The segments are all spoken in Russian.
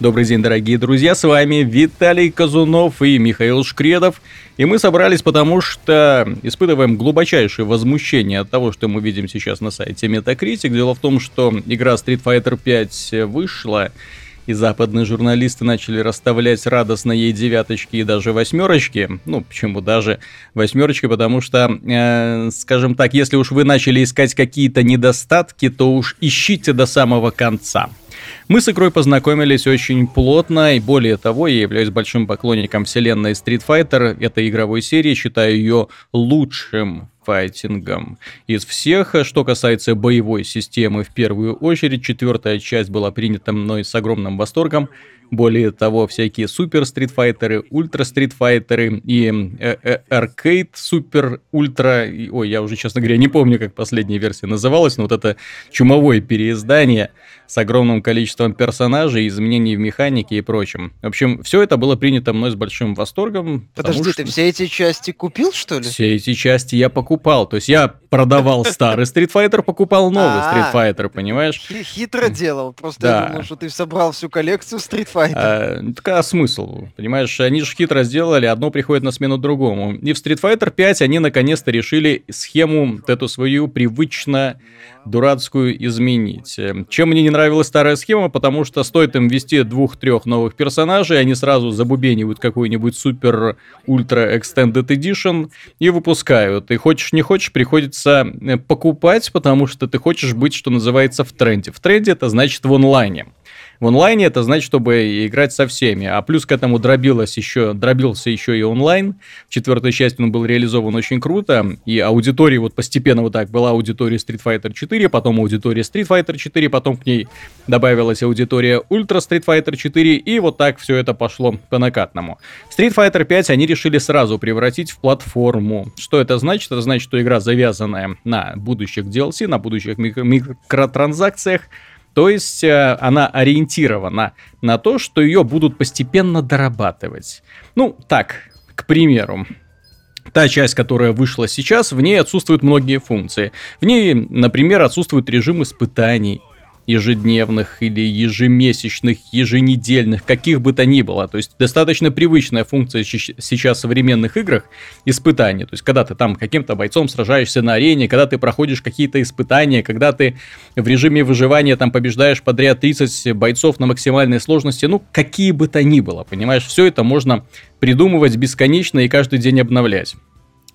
Добрый день, дорогие друзья, с вами Виталий Казунов и Михаил Шкредов. И мы собрались потому, что испытываем глубочайшее возмущение от того, что мы видим сейчас на сайте Metacritic. Дело в том, что игра Street Fighter 5 вышла, и западные журналисты начали расставлять радостно ей девяточки и даже восьмерочки. Ну, почему даже восьмерочки? Потому что, э, скажем так, если уж вы начали искать какие-то недостатки, то уж ищите до самого конца. Мы с игрой познакомились очень плотно, и более того, я являюсь большим поклонником вселенной Street Fighter, этой игровой серии, считаю ее лучшим файтингом из всех. Что касается боевой системы, в первую очередь, четвертая часть была принята мной с огромным восторгом. Более того, всякие супер стритфайтеры, ультра стритфайтеры и э, э, аркейд супер ультра, ой, я уже, честно говоря, не помню, как последняя версия называлась, но вот это чумовое переиздание с огромным количеством персонажей, изменений в механике и прочем. В общем, все это было принято мной с большим восторгом. Подожди, что... ты все эти части купил, что ли? Все эти части я покупал. То есть я продавал старый Street Fighter, покупал новый Street Fighter, понимаешь? Хитро делал. Просто я думал, что ты собрал всю коллекцию Street Fighter. А, так а смысл? Понимаешь, они же хитро сделали, одно приходит на смену другому. И в Street Fighter 5 они наконец-то решили схему эту свою привычно дурацкую изменить. Чем мне не нравилась старая схема, потому что стоит им ввести двух-трех новых персонажей, они сразу забубенивают какой-нибудь супер ультра extended edition и выпускают. И хочешь не хочешь, приходится э, покупать, потому что ты хочешь быть, что называется, в тренде. В тренде это значит в онлайне. В онлайне это значит, чтобы играть со всеми. А плюс к этому дробилось еще, дробился еще и онлайн. В четвертой части он был реализован очень круто. И аудитория вот постепенно вот так была аудитория Street Fighter 4, потом аудитория Street Fighter 4, потом к ней добавилась аудитория Ultra Street Fighter 4, и вот так все это пошло по накатному. Street Fighter 5 они решили сразу превратить в платформу. Что это значит? Это значит, что игра завязанная на будущих DLC, на будущих микротранзакциях, то есть э, она ориентирована на то, что ее будут постепенно дорабатывать. Ну, так, к примеру, Та часть, которая вышла сейчас, в ней отсутствуют многие функции. В ней, например, отсутствует режим испытаний ежедневных или ежемесячных, еженедельных, каких бы то ни было. То есть достаточно привычная функция сейчас в современных играх испытания. То есть когда ты там каким-то бойцом сражаешься на арене, когда ты проходишь какие-то испытания, когда ты в режиме выживания там побеждаешь подряд 30 бойцов на максимальной сложности, ну какие бы то ни было, понимаешь, все это можно придумывать бесконечно и каждый день обновлять.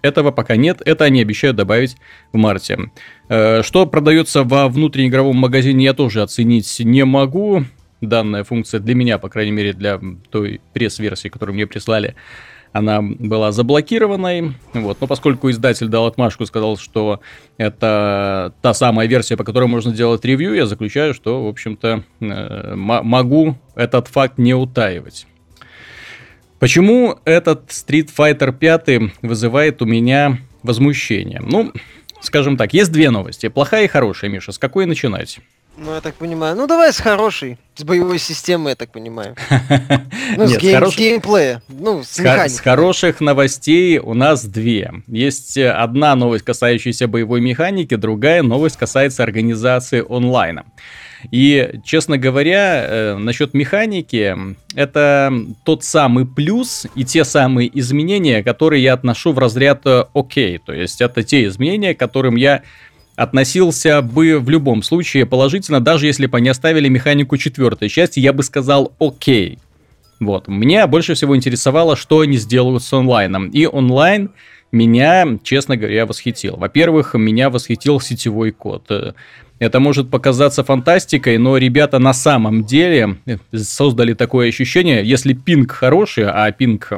Этого пока нет, это они обещают добавить в марте. Э, что продается во внутреннеигровом магазине, я тоже оценить не могу. Данная функция для меня, по крайней мере, для той пресс-версии, которую мне прислали, она была заблокированной. Вот. Но поскольку издатель дал отмашку, сказал, что это та самая версия, по которой можно делать ревью, я заключаю, что, в общем-то, э, могу этот факт не утаивать. Почему этот Street Fighter 5 вызывает у меня возмущение? Ну, скажем так, есть две новости. Плохая и хорошая, Миша. С какой начинать? Ну, я так понимаю. Ну, давай с хорошей. С боевой системы, я так понимаю. Ну, с геймплея. Ну, с С хороших новостей у нас две. Есть одна новость, касающаяся боевой механики, другая новость касается организации онлайна. И, честно говоря, э, насчет механики, это тот самый плюс и те самые изменения, которые я отношу в разряд э, окей. То есть это те изменения, к которым я относился бы в любом случае положительно, даже если бы они оставили механику четвертой части, я бы сказал окей. Вот. Меня больше всего интересовало, что они сделают с онлайном. И онлайн меня, честно говоря, восхитил. Во-первых, меня восхитил сетевой код. Это может показаться фантастикой, но ребята на самом деле создали такое ощущение, если пинг хороший, а пинг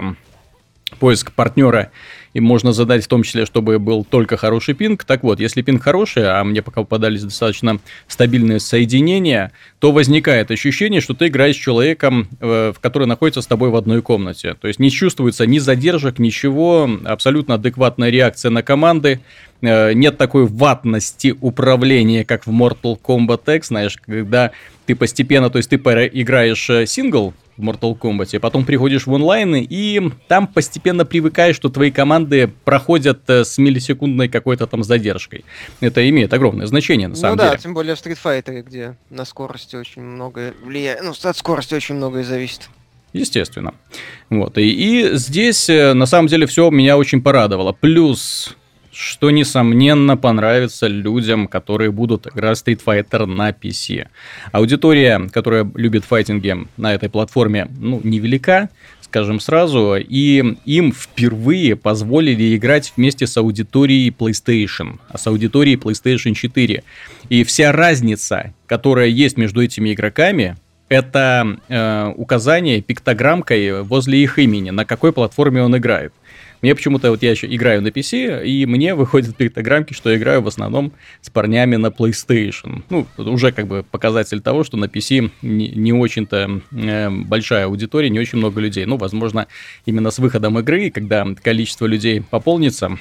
поиск партнера и можно задать в том числе, чтобы был только хороший пинг. Так вот, если пинг хороший, а мне пока попадались достаточно стабильные соединения, то возникает ощущение, что ты играешь с человеком, э, в который находится с тобой в одной комнате. То есть не чувствуется ни задержек, ничего, абсолютно адекватная реакция на команды, э, нет такой ватности управления, как в Mortal Kombat X, знаешь, когда ты постепенно, то есть ты играешь э, сингл, в Mortal Kombat, потом приходишь в онлайн, и там постепенно привыкаешь, что твои команды проходят э, с миллисекундной какой-то там задержкой. Это имеет огромное значение, на самом ну, деле. Ну да, тем более в Street Fighter, где на скорости очень многое влияет, ну, от скорости очень многое зависит. Естественно. Вот. И, и здесь, э, на самом деле, все меня очень порадовало. Плюс что, несомненно, понравится людям, которые будут играть Street Fighter на PC. Аудитория, которая любит файтинги на этой платформе, ну, невелика, скажем сразу, и им впервые позволили играть вместе с аудиторией PlayStation, а с аудиторией PlayStation 4. И вся разница, которая есть между этими игроками, это э, указание пиктограммкой возле их имени, на какой платформе он играет. Мне почему-то, вот я еще играю на PC, и мне выходят пиктограммки, что я играю в основном с парнями на PlayStation. Ну, уже как бы показатель того, что на PC не, не очень-то э, большая аудитория, не очень много людей. Ну, возможно, именно с выходом игры, когда количество людей пополнится,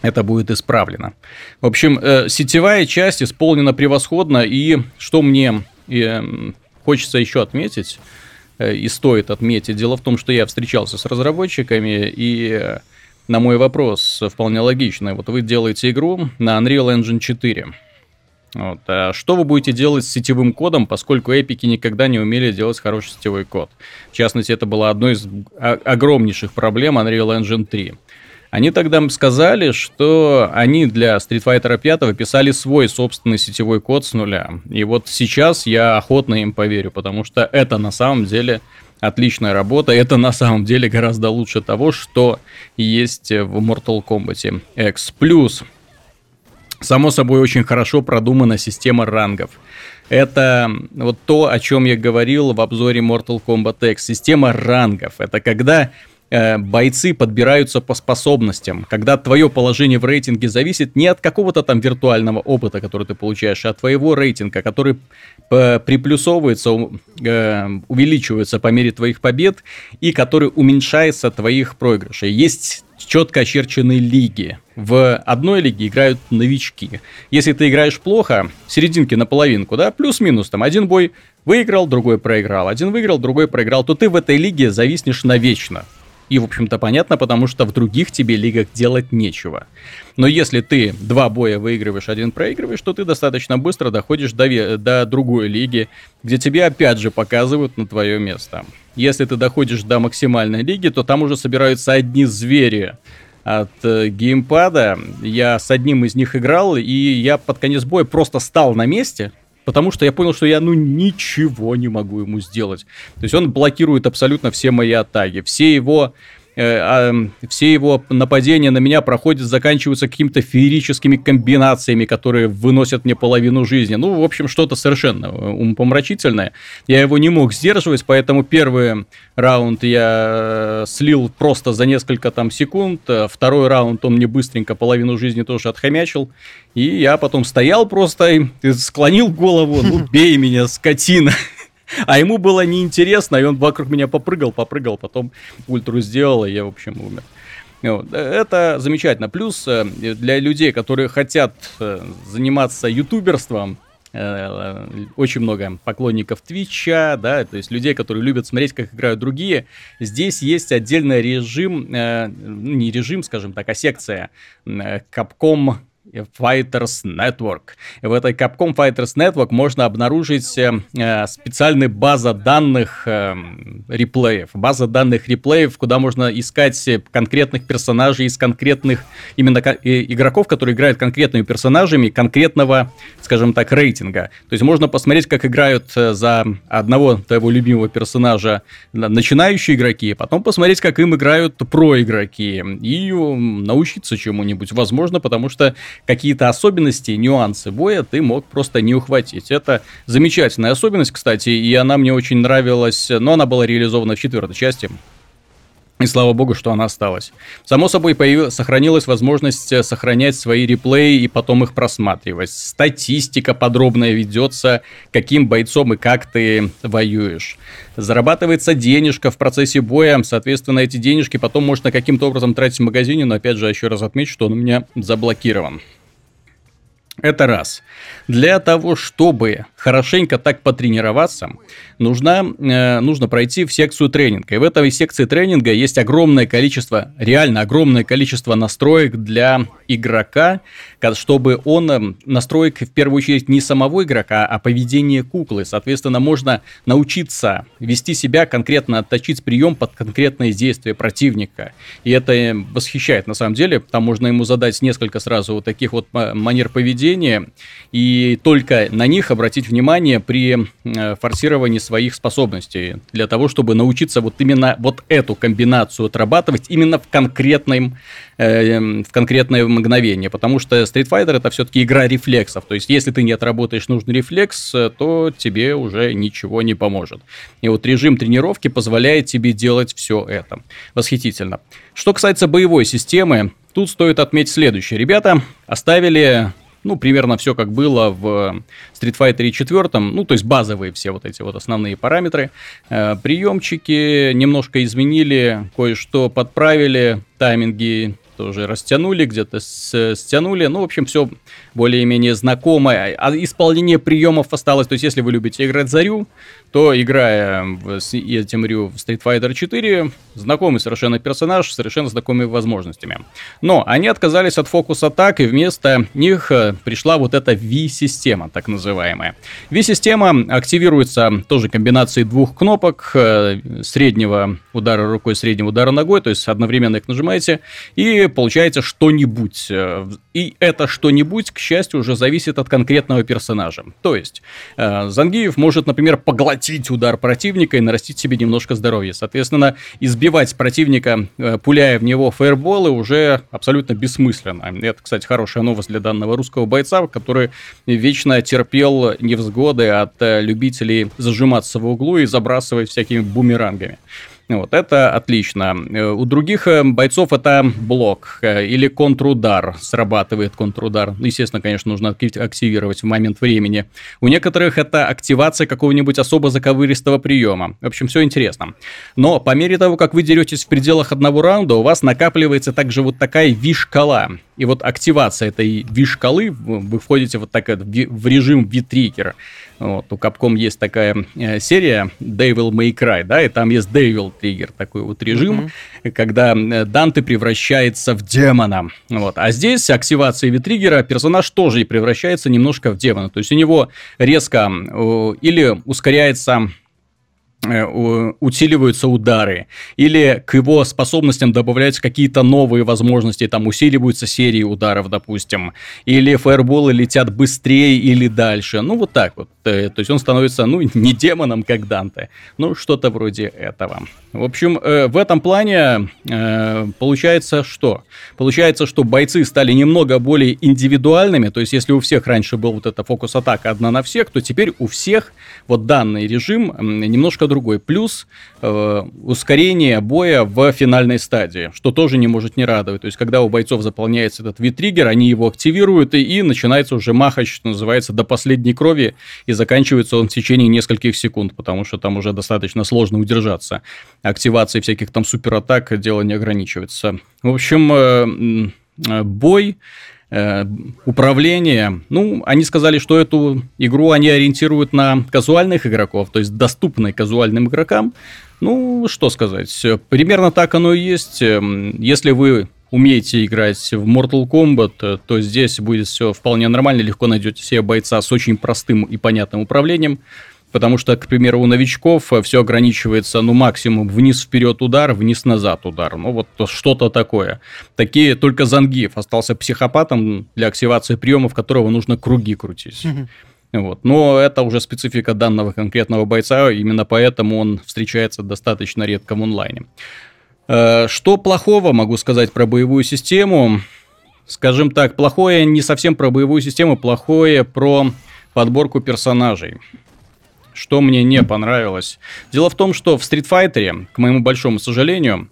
это будет исправлено. В общем, э, сетевая часть исполнена превосходно, и что мне э, хочется еще отметить, и стоит отметить. Дело в том, что я встречался с разработчиками, и э, на мой вопрос вполне логично. Вот вы делаете игру на Unreal Engine 4. Вот. А что вы будете делать с сетевым кодом, поскольку эпики никогда не умели делать хороший сетевой код? В частности, это была одной из огромнейших проблем Unreal Engine 3. Они тогда сказали, что они для Street Fighter 5 писали свой собственный сетевой код с нуля. И вот сейчас я охотно им поверю, потому что это на самом деле отличная работа. Это на самом деле гораздо лучше того, что есть в Mortal Kombat X. Само собой, очень хорошо продумана система рангов. Это вот то, о чем я говорил в обзоре Mortal Kombat X. Система рангов. Это когда Э, бойцы подбираются по способностям, когда твое положение в рейтинге зависит не от какого-то там виртуального опыта, который ты получаешь, а от твоего рейтинга, который приплюсовывается, э, увеличивается по мере твоих побед и который уменьшается от твоих проигрышей. Есть четко очерченные лиги. В одной лиге играют новички. Если ты играешь плохо, серединки на половинку, да, плюс-минус, там один бой выиграл, другой проиграл, один выиграл, другой проиграл, то ты в этой лиге зависнешь навечно. И, в общем-то, понятно, потому что в других тебе лигах делать нечего. Но если ты два боя выигрываешь, один проигрываешь, то ты достаточно быстро доходишь до, до другой лиги, где тебе опять же показывают на твое место. Если ты доходишь до максимальной лиги, то там уже собираются одни звери от э, геймпада. Я с одним из них играл, и я под конец боя просто стал на месте, Потому что я понял, что я ну ничего не могу ему сделать. То есть он блокирует абсолютно все мои атаки. Все его все его нападения на меня проходят, заканчиваются какими-то феерическими комбинациями, которые выносят мне половину жизни. Ну, в общем, что-то совершенно умопомрачительное. Я его не мог сдерживать, поэтому первый раунд я э, слил просто за несколько там секунд, э, второй раунд он мне быстренько половину жизни тоже отхомячил, и я потом стоял просто и склонил голову, ну, бей меня, скотина. А ему было неинтересно, и он вокруг меня попрыгал, попрыгал, потом ультру сделал, и я, в общем, умер. Это замечательно. Плюс э, для людей, которые хотят э, заниматься ютуберством, э, очень много поклонников Твича, да, то есть людей, которые любят смотреть, как играют другие. Здесь есть отдельный режим, ну, не режим, скажем так, а секция Capcom Fighters Network. В этой Capcom Fighters Network можно обнаружить э, э, специальные база данных э, реплеев. База данных реплеев, куда можно искать конкретных персонажей из конкретных именно игроков, которые играют конкретными персонажами конкретного, скажем так, рейтинга. То есть можно посмотреть, как играют за одного твоего любимого персонажа начинающие игроки, потом посмотреть, как им играют про игроки и научиться чему-нибудь. Возможно, потому что какие-то особенности, нюансы боя ты мог просто не ухватить. Это замечательная особенность, кстати, и она мне очень нравилась, но она была реализована в четвертой части. И слава богу, что она осталась. Само собой, появилась, сохранилась возможность э, сохранять свои реплеи и потом их просматривать. Статистика подробная ведется, каким бойцом и как ты воюешь. Зарабатывается денежка в процессе боя, соответственно, эти денежки потом можно каким-то образом тратить в магазине, но опять же, еще раз отмечу, что он у меня заблокирован. Это раз. Для того, чтобы хорошенько так потренироваться, нужно, э, нужно пройти в секцию тренинга. И в этой секции тренинга есть огромное количество, реально огромное количество настроек для игрока, чтобы он э, настроек в первую очередь не самого игрока, а поведение куклы. Соответственно, можно научиться вести себя конкретно, отточить прием под конкретные действия противника. И это э, восхищает на самом деле. Там можно ему задать несколько сразу вот таких вот манер поведения и только на них обратить внимание при э, форсировании своих способностей для того, чтобы научиться вот именно вот эту комбинацию отрабатывать именно в конкретном э, в конкретное мгновение, потому что Street Fighter это все-таки игра рефлексов, то есть если ты не отработаешь нужный рефлекс, э, то тебе уже ничего не поможет. И вот режим тренировки позволяет тебе делать все это. Восхитительно. Что касается боевой системы, тут стоит отметить следующее. Ребята оставили ну, примерно все как было в Street Fighter 4, ну, то есть базовые все вот эти вот основные параметры. Э, приемчики немножко изменили, кое-что подправили, тайминги тоже растянули, где-то стянули. Ну, в общем, все более-менее знакомое. А исполнение приемов осталось. То есть, если вы любите играть Зарю, то, играя в, этим Рю в Street Fighter 4, знакомый совершенно персонаж, совершенно знакомыми возможностями. Но они отказались от фокус атак, и вместо них э, пришла вот эта V-система, так называемая. V-система активируется тоже комбинацией двух кнопок, э, среднего удара рукой, среднего удара ногой, то есть одновременно их нажимаете, и получаете что-нибудь. Э, и это что-нибудь, к счастью, уже зависит от конкретного персонажа. То есть, Зангиев может, например, поглотить удар противника и нарастить себе немножко здоровья. Соответственно, избивать противника, э, пуляя в него фаерболы, уже абсолютно бессмысленно. Это, кстати, хорошая новость для данного русского бойца, который вечно терпел невзгоды от э, любителей зажиматься в углу и забрасывать всякими бумерангами. Вот, это отлично. Э, у других э, бойцов это блок э, или контрудар. Срабатывает контрудар. Естественно, конечно, нужно активировать в момент времени. У некоторых это активация какого-нибудь особо заковыристого приема. В общем, все интересно. Но по мере того, как вы деретесь в пределах одного раунда, у вас накапливается также вот такая ви-шкала. И вот активация этой ви-шкалы, вы входите вот так в режим ви-триггер. Вот, у Capcom есть такая э, серия Devil May Cry, да, и там есть Devil Trigger, такой вот режим, mm-hmm. когда э, Данте превращается в демона. Вот. А здесь активация Витриггера персонаж тоже и превращается немножко в демона. То есть у него резко э, или ускоряется Э, усиливаются удары, или к его способностям добавляются какие-то новые возможности, там усиливаются серии ударов, допустим, или фаерболы летят быстрее или дальше, ну вот так вот, э, то есть он становится, ну, не демоном, как Данте, ну, что-то вроде этого. В общем, э, в этом плане получается что? Получается, что бойцы стали немного более индивидуальными, то есть если у всех раньше был вот эта фокус-атака одна на всех, то теперь у всех вот данный режим немножко другой. Плюс э, ускорение боя в финальной стадии, что тоже не может не радовать. То есть, когда у бойцов заполняется этот витриггер, они его активируют, и, и начинается уже махач, что называется, до последней крови, и заканчивается он в течение нескольких секунд, потому что там уже достаточно сложно удержаться. Активации всяких там суператак дело не ограничивается. В общем, э, э, бой управление. Ну, они сказали, что эту игру они ориентируют на казуальных игроков, то есть доступной казуальным игрокам. Ну, что сказать, примерно так оно и есть. Эм, если вы умеете играть в Mortal Kombat, то здесь будет все вполне нормально, легко найдете себе бойца с очень простым и понятным управлением. Потому что, к примеру, у новичков все ограничивается, ну, максимум вниз-вперед удар, вниз-назад удар. Ну, вот что-то такое. Такие только Зангиев остался психопатом для активации приемов, которого нужно круги крутить. Вот. Но это уже специфика данного конкретного бойца, именно поэтому он встречается достаточно редко в онлайне. Э, что плохого могу сказать про боевую систему? Скажем так, плохое не совсем про боевую систему, плохое про подборку персонажей что мне не понравилось. Дело в том, что в Street Fighter, к моему большому сожалению,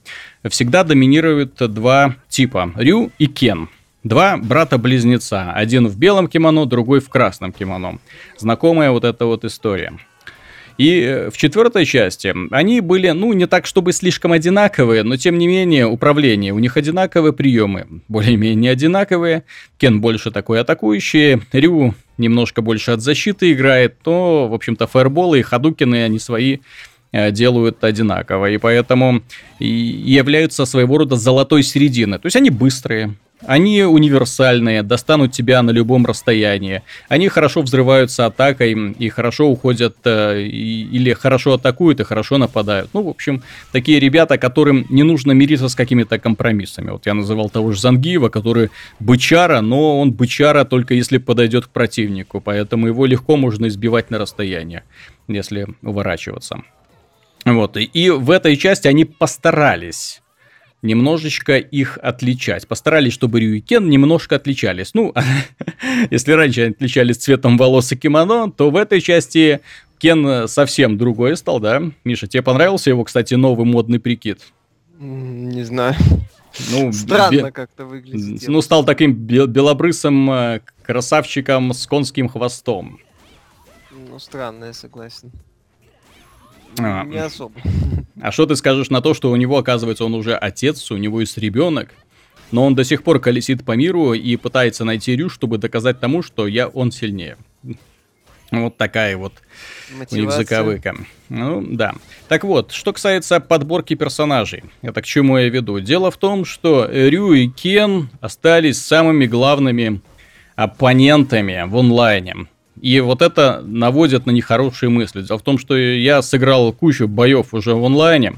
всегда доминируют два типа – Рю и Кен. Два брата-близнеца. Один в белом кимоно, другой в красном кимоно. Знакомая вот эта вот история. И э, в четвертой части они были, ну, не так, чтобы слишком одинаковые, но тем не менее управление. У них одинаковые приемы, более-менее одинаковые. Кен больше такой атакующий, Рю немножко больше от защиты играет, то, в общем-то, фаерболы и хадукины, они свои э, делают одинаково, и поэтому являются своего рода золотой серединой. То есть они быстрые, они универсальные, достанут тебя на любом расстоянии. Они хорошо взрываются атакой и хорошо уходят, э, или хорошо атакуют и хорошо нападают. Ну, в общем, такие ребята, которым не нужно мириться с какими-то компромиссами. Вот я называл того же Зангиева, который бычара, но он бычара только если подойдет к противнику, поэтому его легко можно избивать на расстояние, если уворачиваться. Вот, и в этой части они постарались немножечко их отличать. Постарались, чтобы Рю и Кен немножко отличались. Ну, если раньше они отличались цветом волос и кимоно, то в этой части Кен совсем другой стал, да? Миша, тебе понравился его, кстати, новый модный прикид? Не знаю. Ну, Странно бе- как-то выглядит. Ну, стал таким белобрысым э, красавчиком с конским хвостом. Ну, странно, я согласен. А. Не особо. А что ты скажешь на то, что у него, оказывается, он уже отец, у него есть ребенок, но он до сих пор колесит по миру и пытается найти Рю, чтобы доказать тому, что я он сильнее. Вот такая вот Мотивация. у них заковыка. Ну, да. Так вот, что касается подборки персонажей. Это к чему я веду? Дело в том, что Рю и Кен остались самыми главными оппонентами в онлайне. И вот это наводит на нехорошие мысли. Дело в том, что я сыграл кучу боев уже в онлайне.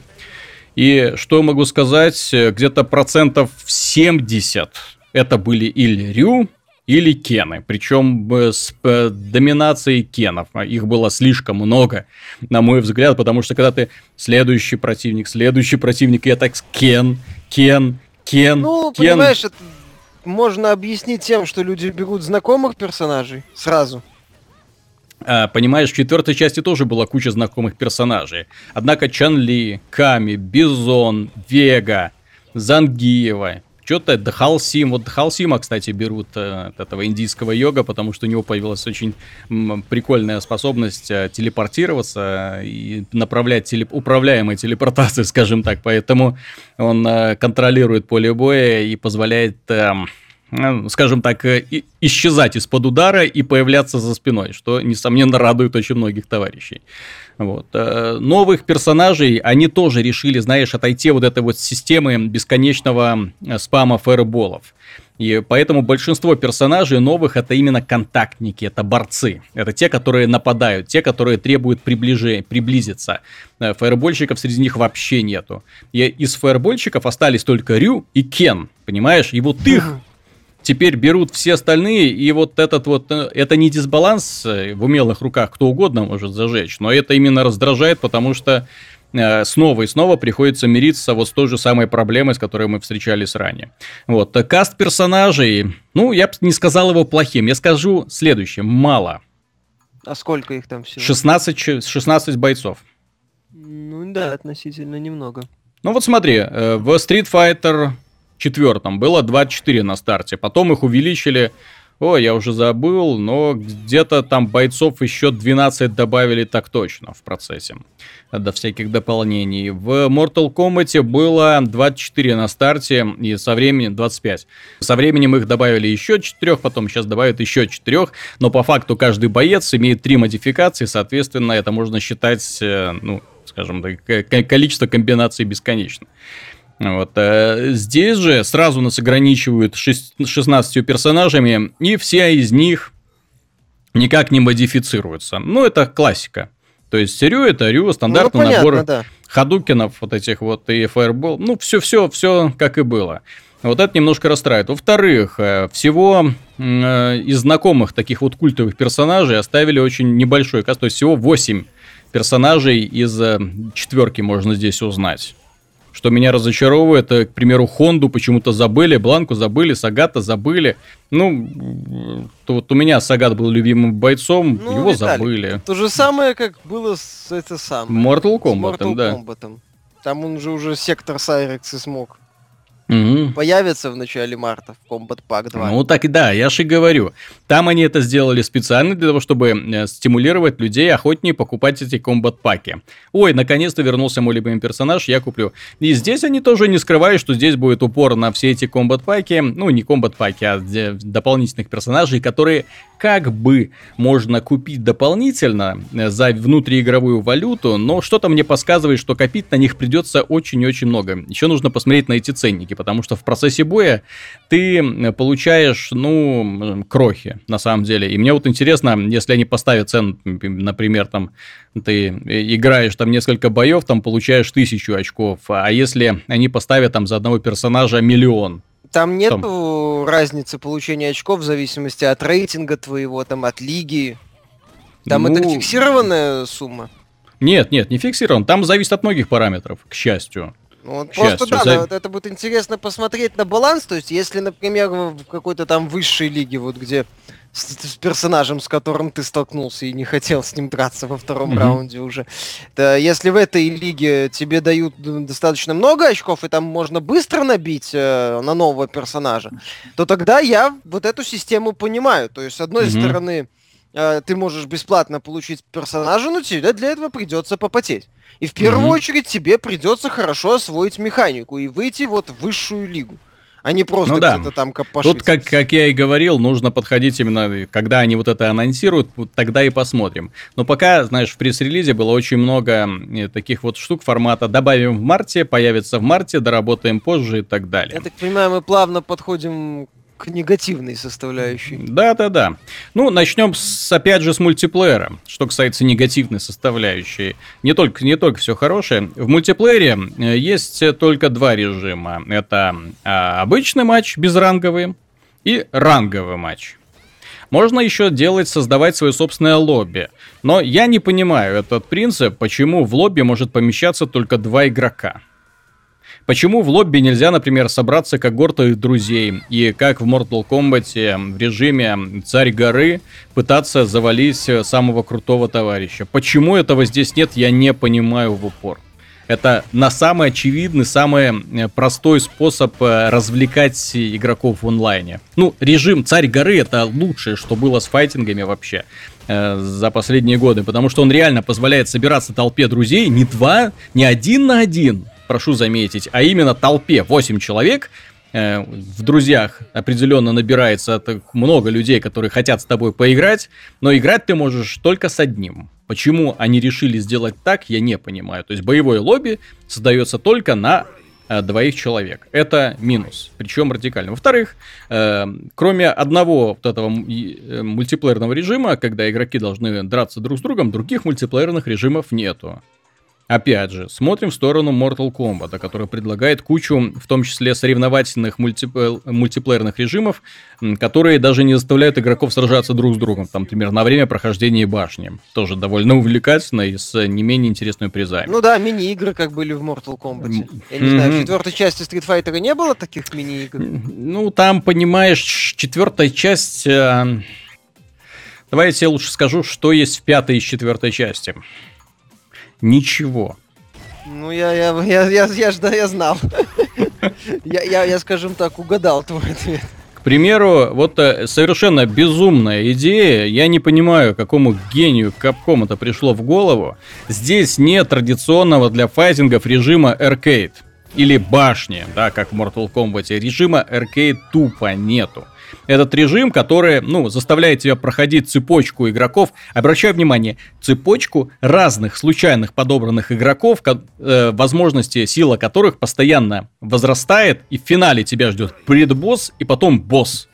И что могу сказать, где-то процентов 70 это были или Рю, или Кены. Причем с э, доминацией Кенов. Их было слишком много, на мой взгляд, потому что когда ты следующий противник, следующий противник, я так Кен, Кен, Кен, Ну, Кен. понимаешь, это можно объяснить тем, что люди берут знакомых персонажей сразу. А, понимаешь, в четвертой части тоже была куча знакомых персонажей. Однако Чан Ли, Ками, Бизон, Вега, Зангиева, что-то Дхалсим. Вот Дхалсима, кстати, берут э, от этого индийского йога, потому что у него появилась очень прикольная способность э, телепортироваться и направлять телеп... управляемой телепортацией, скажем так. Поэтому он э, контролирует поле боя и позволяет... Э, Э, скажем так, э, исчезать из-под удара и появляться за спиной, что, несомненно, радует очень многих товарищей. Вот. Э, новых персонажей они тоже решили, знаешь, отойти вот этой вот системы бесконечного спама фаерболов. И поэтому большинство персонажей новых это именно контактники, это борцы. Это те, которые нападают, те, которые требуют приближения, приблизиться. Фаербольщиков среди них вообще нету. И из фаербольщиков остались только Рю и Кен, понимаешь? И вот их теперь берут все остальные, и вот этот вот, э, это не дисбаланс э, в умелых руках, кто угодно может зажечь, но это именно раздражает, потому что э, снова и снова приходится мириться вот с той же самой проблемой, с которой мы встречались ранее. Вот, каст персонажей, ну, я бы не сказал его плохим, я скажу следующее, мало. А сколько их там всего? 16, 16 бойцов. Ну да, относительно немного. Ну вот смотри, в Street Fighter четвертом было 24 на старте. Потом их увеличили, о, я уже забыл, но где-то там бойцов еще 12 добавили так точно в процессе. До всяких дополнений. В Mortal Kombat было 24 на старте и со временем 25. Со временем их добавили еще 4, потом сейчас добавят еще 4, но по факту каждый боец имеет 3 модификации, соответственно, это можно считать, э, ну, скажем так, количество комбинаций бесконечно. Вот. Э, здесь же сразу нас ограничивают 16 персонажами, и все из них никак не модифицируются. Ну, это классика. То есть Рю это Рю, стандартный ну, понятно, набор да. Хадукинов, вот этих вот и Фаербол. Ну, все-все, все как и было. Вот это немножко расстраивает. Во-вторых, э, всего э, из знакомых таких вот культовых персонажей оставили очень небольшой каст, то есть всего 8 персонажей из четверки можно здесь узнать. Что меня разочаровывает, это, к примеру, Хонду почему-то забыли, Бланку забыли, Сагата забыли. Ну, то, вот у меня Сагат был любимым бойцом, ну, его Виталий, забыли. То же самое, как было с это самое. Mortal Kombat, Mortal да. Kombat. Там он же уже сектор Сайрекс и смог. Угу. появится в начале марта в Combat Pack 2. Ну так и да, я же и говорю. Там они это сделали специально для того, чтобы э, стимулировать людей охотнее покупать эти Combat паки. Ой, наконец-то вернулся мой любимый персонаж, я куплю. И здесь они тоже не скрывают, что здесь будет упор на все эти Combat паки. Ну, не Combat паки, а дополнительных персонажей, которые как бы можно купить дополнительно э, за внутриигровую валюту, но что-то мне подсказывает, что копить на них придется очень-очень много. Еще нужно посмотреть на эти ценники, потому что в процессе боя ты получаешь, ну, крохи, на самом деле. И мне вот интересно, если они поставят цену, например, там, ты играешь там несколько боев, там получаешь тысячу очков, а если они поставят там за одного персонажа миллион, там нет разницы получения очков в зависимости от рейтинга твоего, там, от лиги. Там ну... это фиксированная сумма? Нет, нет, не фиксирован. Там зависит от многих параметров, к счастью. Ну, вот просто да, За... это будет интересно посмотреть на баланс. То есть, если, например, в какой-то там высшей лиге, вот где с, с персонажем, с которым ты столкнулся и не хотел с ним драться во втором mm-hmm. раунде уже. То если в этой лиге тебе дают достаточно много очков, и там можно быстро набить э, на нового персонажа, то тогда я вот эту систему понимаю. То есть, с одной mm-hmm. стороны, ты можешь бесплатно получить персонажа, но тебе для этого придется попотеть. И в первую mm-hmm. очередь тебе придется хорошо освоить механику и выйти вот в высшую лигу а не просто ну, да. где-то там копошиться. Тут, как, как я и говорил, нужно подходить именно, когда они вот это анонсируют, вот тогда и посмотрим. Но пока, знаешь, в пресс-релизе было очень много э, таких вот штук формата «добавим в марте», «появится в марте», «доработаем позже» и так далее. Я так понимаю, мы плавно подходим негативной составляющей. Да, да, да. Ну, начнем с, опять же с мультиплеера. Что касается негативной составляющей. Не только, не только все хорошее. В мультиплеере э, есть только два режима. Это а, обычный матч, безранговый, и ранговый матч. Можно еще делать, создавать свое собственное лобби. Но я не понимаю этот принцип, почему в лобби может помещаться только два игрока. Почему в лобби нельзя, например, собраться когортой друзей и как в Mortal Kombat в режиме Царь горы пытаться завалить самого крутого товарища? Почему этого здесь нет, я не понимаю в упор. Это на самый очевидный, самый э, простой способ э, развлекать игроков в онлайне. Ну, режим Царь горы это лучшее, что было с файтингами вообще э, за последние годы, потому что он реально позволяет собираться толпе друзей не два, не один на один, прошу заметить, а именно толпе 8 человек, э, в друзьях определенно набирается много людей, которые хотят с тобой поиграть, но играть ты можешь только с одним. Почему они решили сделать так, я не понимаю. То есть боевое лобби создается только на э, двоих человек. Это минус, причем радикально. Во-вторых, э, кроме одного вот этого мультиплеерного режима, когда игроки должны драться друг с другом, других мультиплеерных режимов нету. Опять же, смотрим в сторону Mortal Kombat, который предлагает кучу, в том числе соревновательных мульти... Э, мультиплеерных режимов, которые даже не заставляют игроков сражаться друг с другом. Там, например, на время прохождения башни. Тоже довольно увлекательно и с не менее интересными призами. Ну да, мини-игры как были в Mortal Kombat. Я не mm-hmm. знаю, в четвертой части Street Fighter не было таких мини-игр? Ну, там, понимаешь, четвертая часть... Э... Давай я тебе лучше скажу, что есть в пятой и четвертой части. Ничего. Ну, я, я, я, я, я, я, я знал. я, я, я, скажем так, угадал твой ответ. К примеру, вот э, совершенно безумная идея, я не понимаю, какому гению Capcom это пришло в голову. Здесь нет традиционного для файтингов режима Arcade или башни, да, как в Mortal Kombat. Режима Arcade тупо нету этот режим, который, ну, заставляет тебя проходить цепочку игроков. Обращаю внимание, цепочку разных случайных подобранных игроков, э, возможности сила которых постоянно возрастает, и в финале тебя ждет предбосс и потом босс.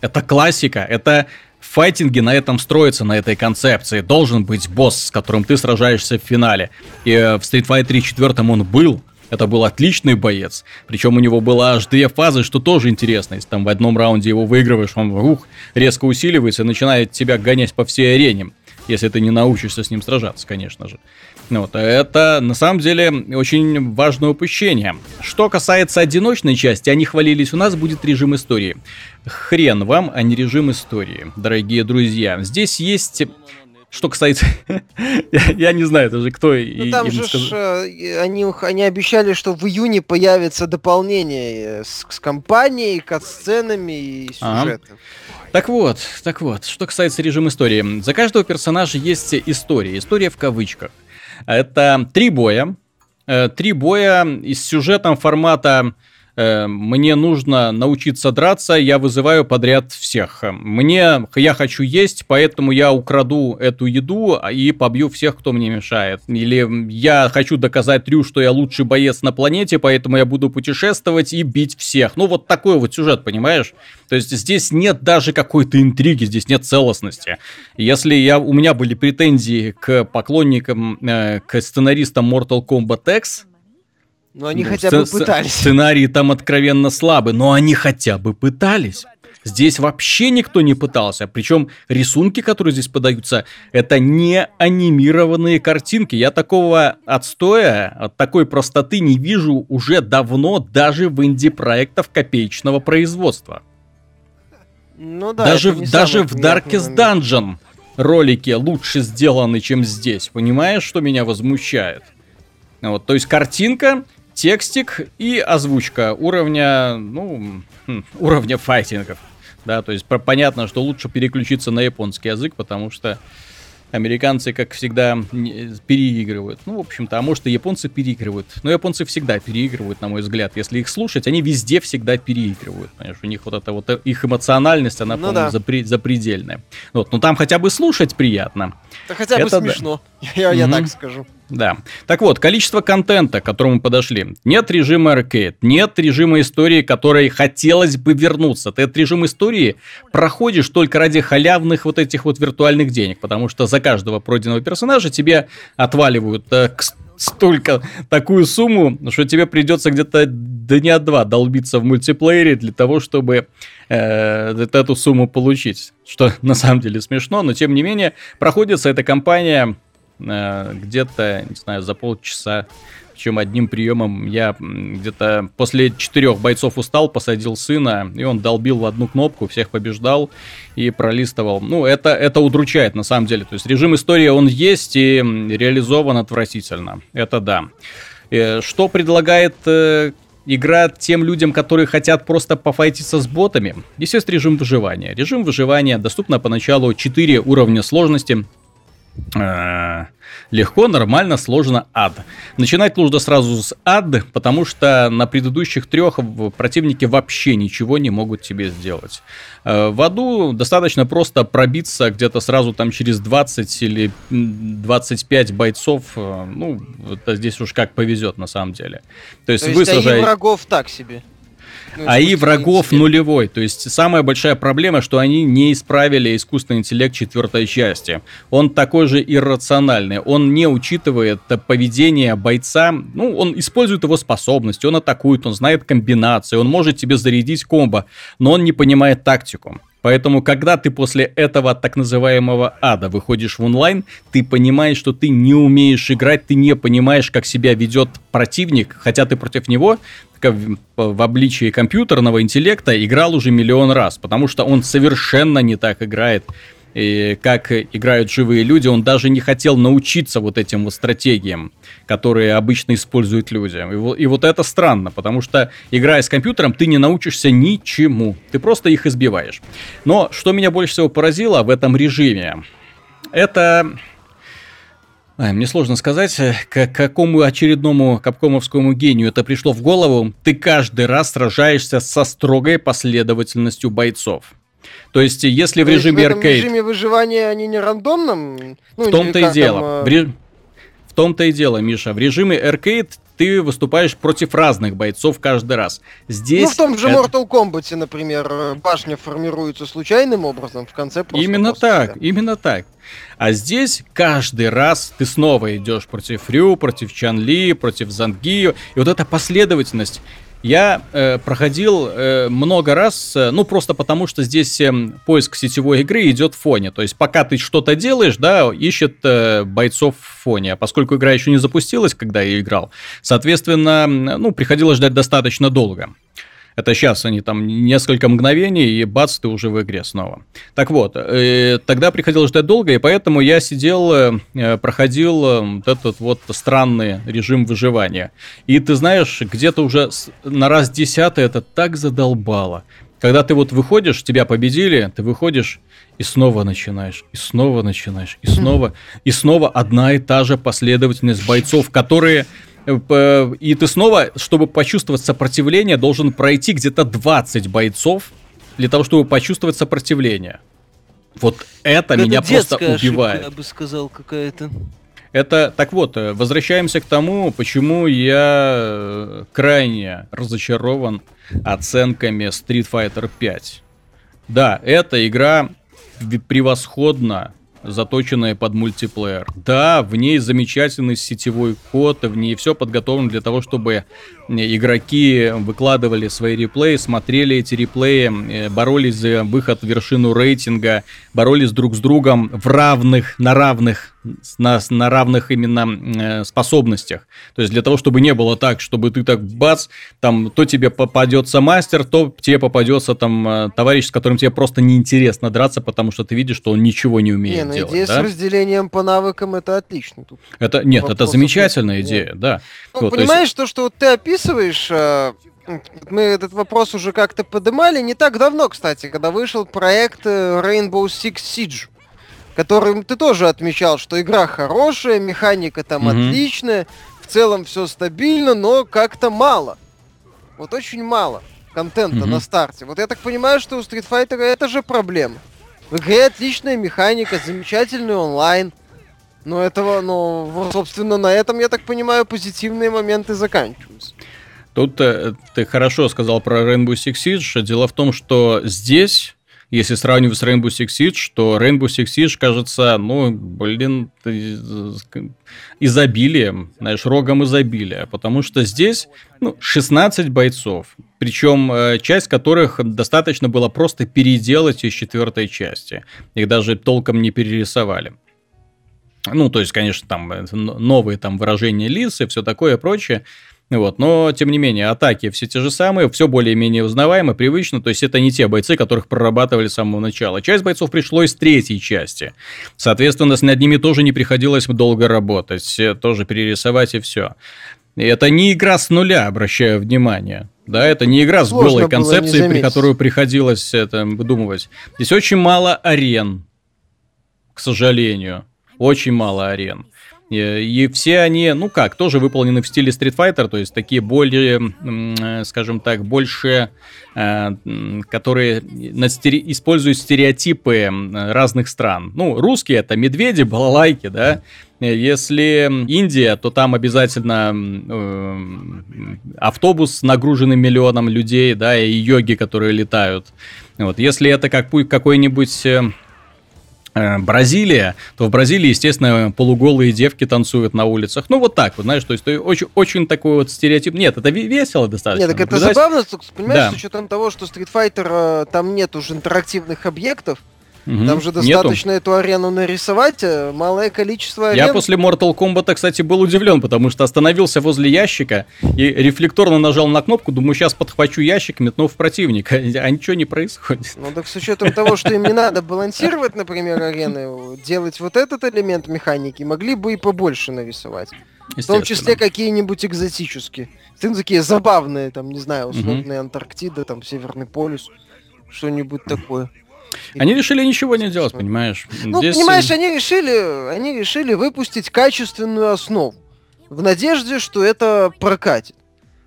Это классика, это файтинги на этом строятся, на этой концепции. Должен быть босс, с которым ты сражаешься в финале. И э, в Street Fighter 4 он был, это был отличный боец. Причем у него было аж две фазы, что тоже интересно. Если там в одном раунде его выигрываешь, он ух, резко усиливается и начинает тебя гонять по всей арене. Если ты не научишься с ним сражаться, конечно же. Вот, это на самом деле очень важное упущение. Что касается одиночной части, они хвалились, у нас будет режим истории. Хрен вам, а не режим истории, дорогие друзья. Здесь есть Что, кстати, я, я не знаю даже, кто ну, и, там же сказ... ж, э, они, они обещали, что в июне появится дополнение с, с компанией, кат-сценами и сюжетом. Ага. Так вот, так вот, что касается режима истории. За каждого персонажа есть история. История в кавычках. Это три боя. Э, три боя с сюжетом формата Э, мне нужно научиться драться, я вызываю подряд всех. Мне, я хочу есть, поэтому я украду эту еду и побью всех, кто мне мешает. Или я хочу доказать Трю, что я лучший боец на планете, поэтому я буду путешествовать и бить всех. Ну, вот такой вот сюжет, понимаешь? То есть здесь нет даже какой-то интриги, здесь нет целостности. Если я, у меня были претензии к поклонникам, э, к сценаристам Mortal Kombat X, но они ну, хотя бы пытались. Сценарий там откровенно слабый, но они хотя бы пытались. Здесь вообще никто не пытался. Причем рисунки, которые здесь подаются, это не анимированные картинки. Я такого отстоя, от такой простоты не вижу уже давно даже в инди-проектах копеечного производства. Ну да, даже даже в Darkest Dungeon ролики лучше сделаны, чем здесь. Понимаешь, что меня возмущает? Вот, то есть картинка текстик и озвучка уровня, ну, хм, уровня файтингов. Да, то есть понятно, что лучше переключиться на японский язык, потому что американцы, как всегда, переигрывают. Ну, в общем-то, а может и японцы переигрывают. Но японцы всегда переигрывают, на мой взгляд. Если их слушать, они везде всегда переигрывают. Понимаешь, у них вот эта вот их эмоциональность, она, ну, по-моему, да. запре- запредельная. Вот, но там хотя бы слушать приятно. Да хотя бы Это смешно, да. я, я mm-hmm. так скажу. Да. Так вот, количество контента, к которому мы подошли. Нет режима аркейд, нет режима истории, которой хотелось бы вернуться. Ты этот режим истории проходишь только ради халявных вот этих вот виртуальных денег, потому что за каждого пройденного персонажа тебе отваливают э, столько, такую сумму, что тебе придется где-то дня два долбиться в мультиплеере для того, чтобы э, эту сумму получить. Что на самом деле смешно, но тем не менее проходится эта кампания Э, где-то, не знаю, за полчаса. Причем одним приемом я где-то после четырех бойцов устал, посадил сына, и он долбил в одну кнопку, всех побеждал и пролистывал. Ну, это, это удручает на самом деле. То есть режим истории, он есть и реализован отвратительно. Это да. Э, что предлагает э, игра тем людям, которые хотят просто пофайтиться с ботами. Здесь есть режим выживания. Режим выживания доступно поначалу 4 уровня сложности. Э, легко, нормально, сложно, ад. Начинать нужно сразу с ад, потому что на предыдущих трех противники вообще ничего не могут тебе сделать. Э, в аду достаточно просто пробиться где-то сразу там через 20 или 25 бойцов. Э, ну, это здесь уж как повезет на самом деле. То есть, То есть вы сражаете... врагов так себе. Ну, а и врагов нулевой. То есть самая большая проблема, что они не исправили искусственный интеллект четвертой части. Он такой же иррациональный. Он не учитывает поведение бойца. Ну, он использует его способности, он атакует, он знает комбинации, он может тебе зарядить комбо, но он не понимает тактику. Поэтому, когда ты после этого так называемого ада выходишь в онлайн, ты понимаешь, что ты не умеешь играть, ты не понимаешь, как себя ведет противник, хотя ты против него в обличии компьютерного интеллекта играл уже миллион раз, потому что он совершенно не так играет, и как играют живые люди, он даже не хотел научиться вот этим вот стратегиям, которые обычно используют люди. И, и вот это странно, потому что играя с компьютером, ты не научишься ничему, ты просто их избиваешь. Но что меня больше всего поразило в этом режиме, это мне сложно сказать, э, к какому очередному капкомовскому гению это пришло в голову. Ты каждый раз сражаешься со строгой последовательностью бойцов. То есть, если То в режиме есть в аркейд... Режиме выживания они не рандомным? Ну, в том-то и дело. Там, в, ре... в том-то и дело, Миша. В режиме аркейд ты выступаешь против разных бойцов каждый раз. Здесь... Ну, в том же это... Mortal Kombat, например, башня формируется случайным образом, в конце просто... Именно так, себя. именно так. А здесь каждый раз ты снова идешь против Рю, против Чан Ли, против Зангио. И вот эта последовательность. Я э, проходил э, много раз, э, ну просто потому что здесь э, поиск сетевой игры идет в фоне. То есть пока ты что-то делаешь, да, ищет э, бойцов в фоне. А поскольку игра еще не запустилась, когда я играл, соответственно, ну приходилось ждать достаточно долго. Это сейчас они там несколько мгновений, и бац, ты уже в игре снова. Так вот, э, тогда приходилось ждать долго, и поэтому я сидел, э, проходил э, вот этот вот странный режим выживания. И ты знаешь, где-то уже на раз десятый это так задолбало. Когда ты вот выходишь, тебя победили, ты выходишь и снова начинаешь, и снова начинаешь, и снова, и снова одна и та же последовательность бойцов, которые и ты снова, чтобы почувствовать сопротивление, должен пройти где-то 20 бойцов для того, чтобы почувствовать сопротивление. Вот это, это меня просто убивает. Ошибка, я бы сказал, какая-то. Это, так вот, э, возвращаемся к тому, почему я э, крайне разочарован оценками Street Fighter 5. Да, эта игра превосходно заточенная под мультиплеер. Да, в ней замечательный сетевой код, в ней все подготовлено для того, чтобы игроки выкладывали свои реплеи, смотрели эти реплеи, э, боролись за выход в вершину рейтинга, боролись друг с другом в равных, на равных на, на равных именно э, способностях. То есть для того, чтобы не было так, чтобы ты так бац, там то тебе попадется мастер, то тебе попадется там э, товарищ, с которым тебе просто неинтересно драться, потому что ты видишь, что он ничего не умеет не, ну, делать. Идея да? с разделением по навыкам это отлично. Тут это нет, это замечательная идея, нет. да. Ну, вот, понимаешь, то, есть... то, что вот ты описываешь, э, мы этот вопрос уже как-то поднимали не так давно, кстати, когда вышел проект Rainbow Six Siege которым ты тоже отмечал, что игра хорошая, механика там mm-hmm. отличная, в целом все стабильно, но как-то мало. Вот очень мало контента mm-hmm. на старте. Вот я так понимаю, что у Street Fighter это же проблема. В игре отличная механика, замечательный онлайн. Но этого, ну, собственно, на этом, я так понимаю, позитивные моменты заканчиваются. Тут э, ты хорошо сказал про Rainbow Six Siege. Дело в том, что здесь если сравнивать с Rainbow Six Siege, то Rainbow Six Siege кажется, ну, блин, изобилием, знаешь, рогом изобилия, потому что здесь ну, 16 бойцов, причем э, часть которых достаточно было просто переделать из четвертой части. Их даже толком не перерисовали. Ну, то есть, конечно, там э, новые там выражения лиц и все такое прочее. Вот, но, тем не менее, атаки все те же самые, все более-менее узнаваемо, привычно, то есть это не те бойцы, которых прорабатывали с самого начала. Часть бойцов пришло из третьей части. Соответственно, над ними тоже не приходилось долго работать, э, тоже перерисовать и все. Это не игра с нуля, обращаю внимание. Да, это не игра с голой концепцией, при которую приходилось это выдумывать. Здесь очень мало арен, к сожалению. Очень мало арен. И все они, ну как, тоже выполнены в стиле Street Fighter, то есть такие более, э, скажем так, больше, э, которые используют стереотипы разных стран. Ну, русские это медведи, балалайки, да. Если Индия, то там обязательно э, автобус нагруженный миллионом людей, да, и йоги, которые летают. Вот. Если это как какой-нибудь Э, Бразилия, то в Бразилии, естественно, полуголые девки танцуют на улицах. Ну, вот так вот, знаешь, то есть очень, очень такой вот стереотип. Нет, это весело достаточно. Нет, так это забавно, понимаешь, да. с учетом того, что Street Fighter э, там нет уже интерактивных объектов, Угу. Там же достаточно Нету. эту арену нарисовать, э, малое количество арен. Я после Mortal Kombat, кстати, был удивлен, потому что остановился возле ящика и рефлекторно нажал на кнопку, думаю, сейчас подхвачу ящик, метнув противника, а ничего не происходит. Ну так с учетом того, что им не надо балансировать, например, арены, делать вот этот элемент механики, могли бы и побольше нарисовать. В том числе какие-нибудь экзотические. Ты такие забавные, там, не знаю, условные угу. Антарктида, там, Северный полюс, что-нибудь такое. Они решили ничего не делать, понимаешь? Ну, Здесь... понимаешь, они решили, они решили выпустить качественную основу в надежде, что это прокатит.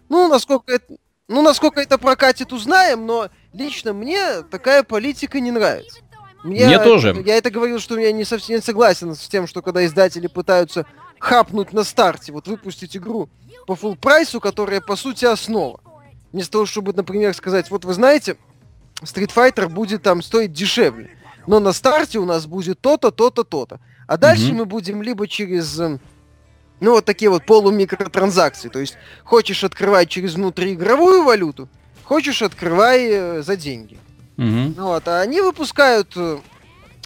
Ну, насколько это, ну, насколько это прокатит, узнаем, но лично мне такая политика не нравится. Мне, мне тоже. Я это говорил, что я не совсем не согласен с тем, что когда издатели пытаются хапнуть на старте, вот выпустить игру по full прайсу, которая по сути основа. Вместо того, чтобы, например, сказать, вот вы знаете, Street Fighter будет там стоить дешевле. Но на старте у нас будет то-то, то-то, то-то. А дальше mm-hmm. мы будем либо через эм, ну, вот такие вот полумикротранзакции. То есть, хочешь открывать через внутриигровую валюту, хочешь открывай э, за деньги. Mm-hmm. Вот, а они выпускают э,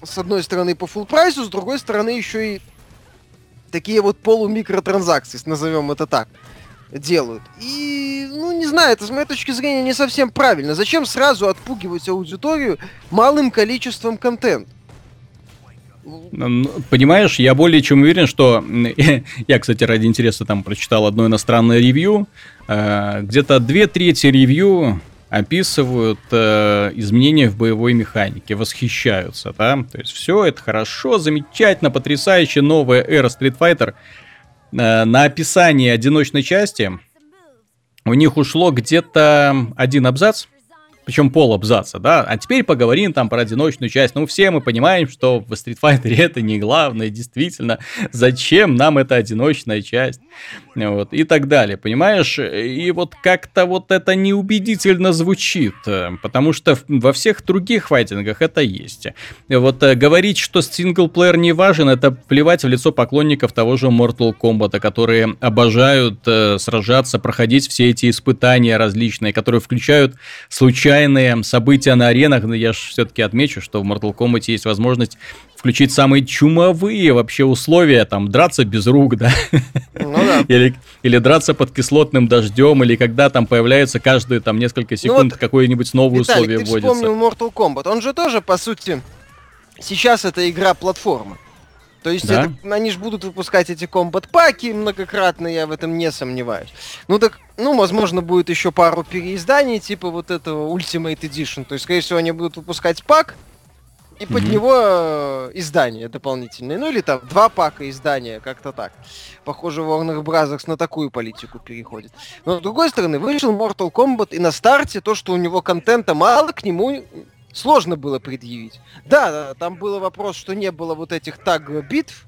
с одной стороны по full прайсу, с другой стороны еще и такие вот полумикротранзакции, назовем это так, делают. И ну, не знаю, это с моей точки зрения не совсем правильно. Зачем сразу отпугивать аудиторию малым количеством контента? Понимаешь, я более чем уверен, что... я, кстати, ради интереса там прочитал одно иностранное ревью. Э, где-то две трети ревью описывают э, изменения в боевой механике, восхищаются, да, то есть все это хорошо, замечательно, потрясающе, новая эра Street Fighter. Э, на описание одиночной части у них ушло где-то один абзац, причем пол абзаца, да, а теперь поговорим там про одиночную часть. Ну, все мы понимаем, что в Street Fighter это не главное, действительно, зачем нам эта одиночная часть, вот, и так далее, понимаешь? И вот как-то вот это неубедительно звучит, потому что во всех других файтингах это есть. Вот э, говорить, что синглплеер не важен, это плевать в лицо поклонников того же Mortal Kombat, которые обожают э, сражаться, проходить все эти испытания различные, которые включают случайные события на аренах, но я же все-таки отмечу, что в Mortal Kombat есть возможность включить самые чумовые вообще условия, там, драться без рук, да? Ну да. Или, или драться под кислотным дождем, или когда там появляются каждые там несколько секунд ну вот, какое-нибудь новое Виталик, условие ты вводится. вспомнил Mortal Kombat, он же тоже, по сути, сейчас это игра-платформа. То есть да? это, они же будут выпускать эти комбат-паки многократно, я в этом не сомневаюсь. Ну так, ну, возможно, будет еще пару переизданий, типа вот этого Ultimate Edition. То есть, скорее всего, они будут выпускать пак, и под mm-hmm. него э, издание дополнительное. Ну или там два пака издания, как-то так. Похоже, Warner Bros. на такую политику переходит. Но с другой стороны, вышел Mortal Kombat, и на старте то, что у него контента мало, к нему сложно было предъявить. Да, там был вопрос, что не было вот этих таг-битв,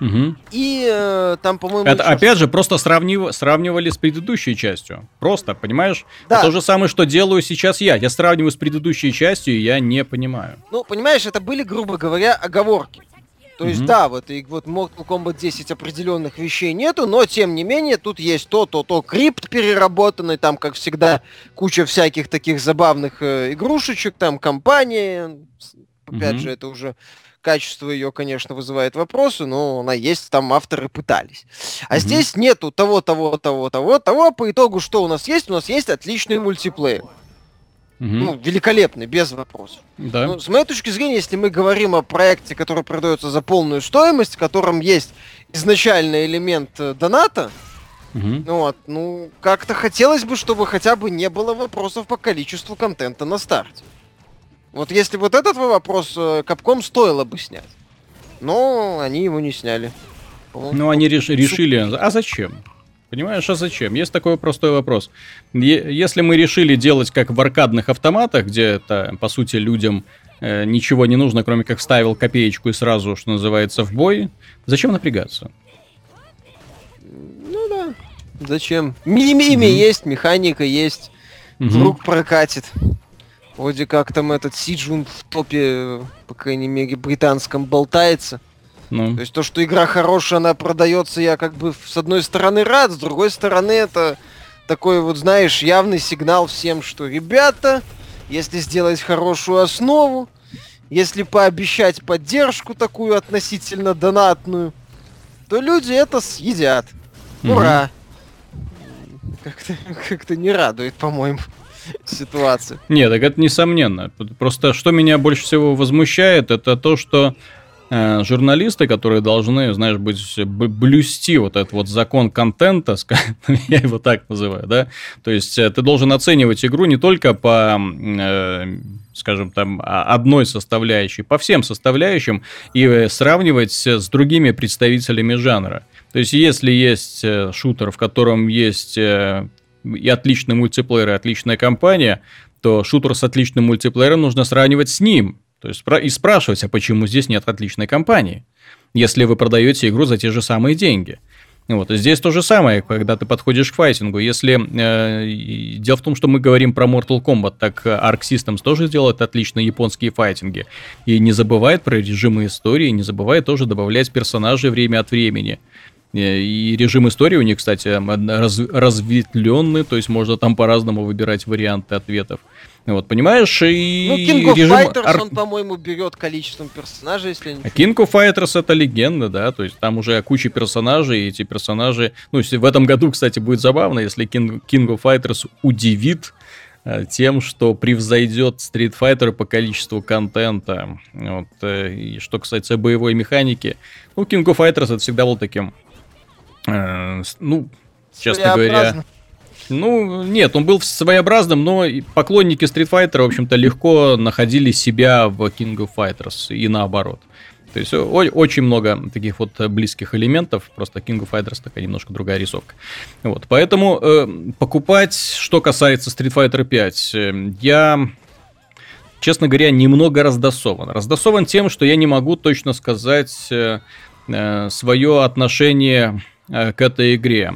Угу. И э, там, по-моему... Это, сейчас... опять же, просто сравнив... сравнивали с предыдущей частью. Просто, понимаешь? Да. Это то же самое, что делаю сейчас я. Я сравниваю с предыдущей частью, и я не понимаю. Ну, понимаешь, это были, грубо говоря, оговорки. То есть, mm-hmm. да, вот, и вот Mortal Kombat 10 определенных вещей нету, но тем не менее тут есть то, то, то крипт переработанный, там, как всегда, куча всяких таких забавных э, игрушечек, там, компания, опять mm-hmm. же, это уже качество ее, конечно, вызывает вопросы, но она есть, там авторы пытались. А mm-hmm. здесь нету того, того, того, того, того, по итогу что у нас есть? У нас есть отличный мультиплеер. Угу. Ну, великолепный, без вопросов. Да. Ну, с моей точки зрения, если мы говорим о проекте, который продается за полную стоимость, в котором есть изначальный элемент э, доната, угу. ну, вот, ну, как-то хотелось бы, чтобы хотя бы не было вопросов по количеству контента на старте. Вот если вот этот вопрос Капком э, стоило бы снять. Но они его не сняли. Ну, они реш- решили. А зачем? Понимаешь, а зачем? Есть такой простой вопрос. Если мы решили делать как в аркадных автоматах, где это, по сути, людям э, ничего не нужно, кроме как вставил копеечку и сразу, что называется, в бой, зачем напрягаться? Ну да. Зачем? Мими mm-hmm. есть, механика есть, mm-hmm. вдруг прокатит. Вроде как там этот Сиджун в топе, по крайней мере, британском болтается. Ну. То есть то, что игра хорошая, она продается, я как бы с одной стороны рад, с другой стороны это такой вот, знаешь, явный сигнал всем, что ребята, если сделать хорошую основу, если пообещать поддержку такую относительно донатную, то люди это съедят. Ура! Как-то как не радует, по-моему, ситуация. Нет, так это несомненно. Просто что меня больше всего возмущает, это то, что Э, журналисты, которые должны, знаешь, быть, блюсти вот этот вот закон контента, я его так называю, да, то есть э, ты должен оценивать игру не только по, э, скажем там, одной составляющей, по всем составляющим и сравнивать с другими представителями жанра. То есть если есть шутер, в котором есть и отличный мультиплеер, и отличная кампания, то шутер с отличным мультиплеером нужно сравнивать с ним, то есть и спрашивать, а почему здесь нет отличной компании, если вы продаете игру за те же самые деньги. Вот. Здесь то же самое, когда ты подходишь к файтингу. Если э, дело в том, что мы говорим про Mortal Kombat, так Arc Systems тоже делает отличные японские файтинги. И не забывает про режимы истории, не забывает тоже добавлять персонажей время от времени. И режим истории у них, кстати, раз, разветвленный, то есть можно там по-разному выбирать варианты ответов. Вот, понимаешь, и ну, King of режим... Fighters, ар... он, по-моему, берет количеством персонажей, если не... А King of Fighters это легенда, да, то есть там уже куча персонажей, и эти персонажи... Ну, в этом году, кстати, будет забавно, если King, King of Fighters удивит э, тем, что превзойдет Street Fighter по количеству контента. Вот, э, и что касается боевой механики, ну, King of Fighters это всегда был таким, э, ну, честно говоря ну, нет, он был своеобразным, но поклонники Street Fighter, в общем-то, легко находили себя в King of Fighters и наоборот. То есть очень много таких вот близких элементов, просто King of Fighters такая немножко другая рисовка. Вот, поэтому э, покупать, что касается Street Fighter 5, э, я, честно говоря, немного раздосован. Раздосован тем, что я не могу точно сказать э, э, свое отношение к этой игре.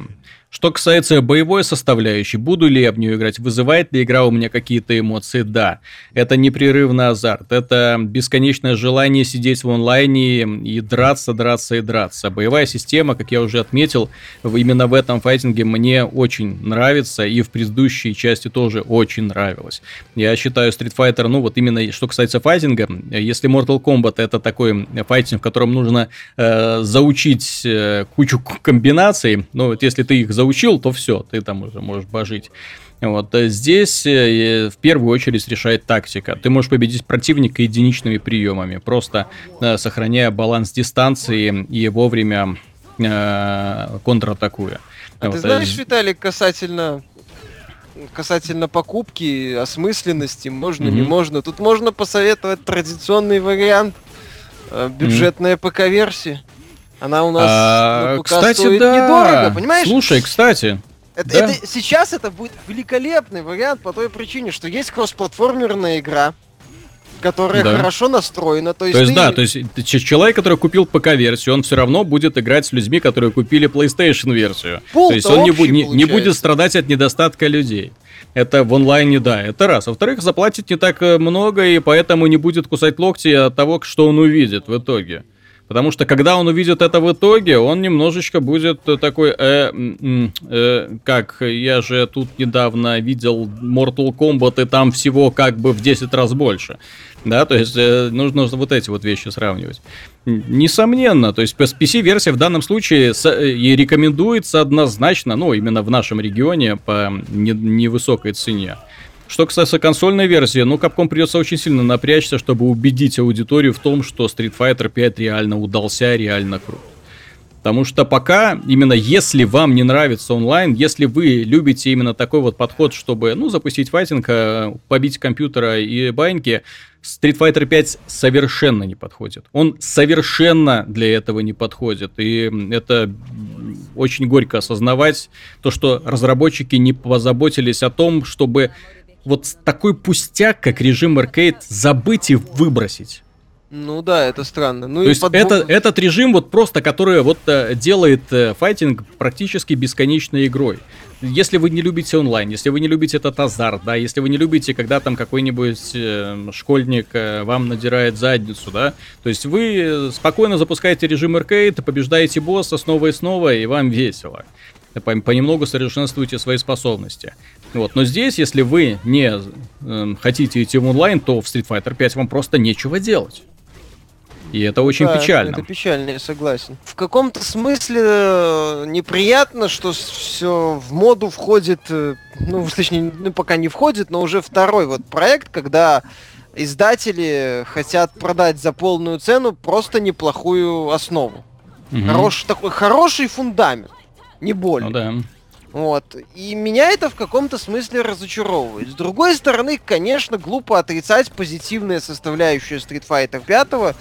Что касается боевой составляющей, буду ли я в нее играть, вызывает ли игра у меня какие-то эмоции? Да. Это непрерывный азарт, это бесконечное желание сидеть в онлайне и драться, драться и драться. Боевая система, как я уже отметил, именно в этом файтинге мне очень нравится и в предыдущей части тоже очень нравилось. Я считаю Street Fighter, ну вот именно что касается файтинга, если Mortal Kombat это такой файтинг, в котором нужно э, заучить э, кучу комбинаций, ну вот если ты их заучишь, заучил, то все, ты там уже можешь божить. Вот э, здесь э, в первую очередь решает тактика. Ты можешь победить противника единичными приемами, просто э, сохраняя баланс дистанции и вовремя э, контратакуя. А вот. ты знаешь, Виталик, касательно касательно покупки, осмысленности, можно, mm-hmm. не можно. Тут можно посоветовать традиционный вариант бюджетная mm-hmm. ПК-версия. Она у нас а, на кстати, стоит да. недорого, понимаешь? Слушай, кстати, это, да. это, сейчас это будет великолепный вариант по той причине, что есть кроссплатформерная игра, которая да. хорошо настроена. То есть, то есть ты... да, то есть человек, который купил ПК-версию, он все равно будет играть с людьми, которые купили PlayStation-версию. То есть он не, бу- не, не будет страдать от недостатка людей. Это в онлайне, да, это раз. Во-вторых, заплатит не так э, много, и поэтому не будет кусать локти от того, что он увидит в итоге. Потому что когда он увидит это в итоге, он немножечко будет такой, э, э, как я же тут недавно видел Mortal Kombat, и там всего как бы в 10 раз больше. Да, то есть э, нужно вот эти вот вещи сравнивать. Несомненно, то есть PC-версия в данном случае с, э, и рекомендуется однозначно, ну, именно в нашем регионе по невысокой цене. Что касается консольной версии, ну, Capcom придется очень сильно напрячься, чтобы убедить аудиторию в том, что Street Fighter 5 реально удался, реально крут. Потому что пока, именно если вам не нравится онлайн, если вы любите именно такой вот подход, чтобы, ну, запустить файтинг, э, побить компьютера и баньки, Street Fighter 5 совершенно не подходит. Он совершенно для этого не подходит. И это очень горько осознавать, то, что разработчики не позаботились о том, чтобы вот такой пустяк, как режим аркейд, забыть и выбросить. Ну да, это странно. Ну, То есть под... это, этот режим вот просто, который вот э, делает э, файтинг практически бесконечной игрой. Если вы не любите онлайн, если вы не любите этот азарт, да, если вы не любите, когда там какой-нибудь э, школьник э, вам надирает задницу, да, то есть вы спокойно запускаете режим аркейд, побеждаете босса снова и снова, и вам весело понемногу совершенствуете свои способности. Вот. Но здесь, если вы не э, хотите идти в онлайн, то в Street Fighter 5 вам просто нечего делать. И это очень да, печально. Это печально, я согласен. В каком-то смысле э, неприятно, что все в моду входит, э, ну, точнее, ну, пока не входит, но уже второй вот проект, когда издатели хотят продать за полную цену просто неплохую основу. Угу. Хорош, такой хороший фундамент не более. Ну да. Вот. И меня это в каком-то смысле разочаровывает. С другой стороны, конечно, глупо отрицать позитивные составляющие Street Fighter 5 угу.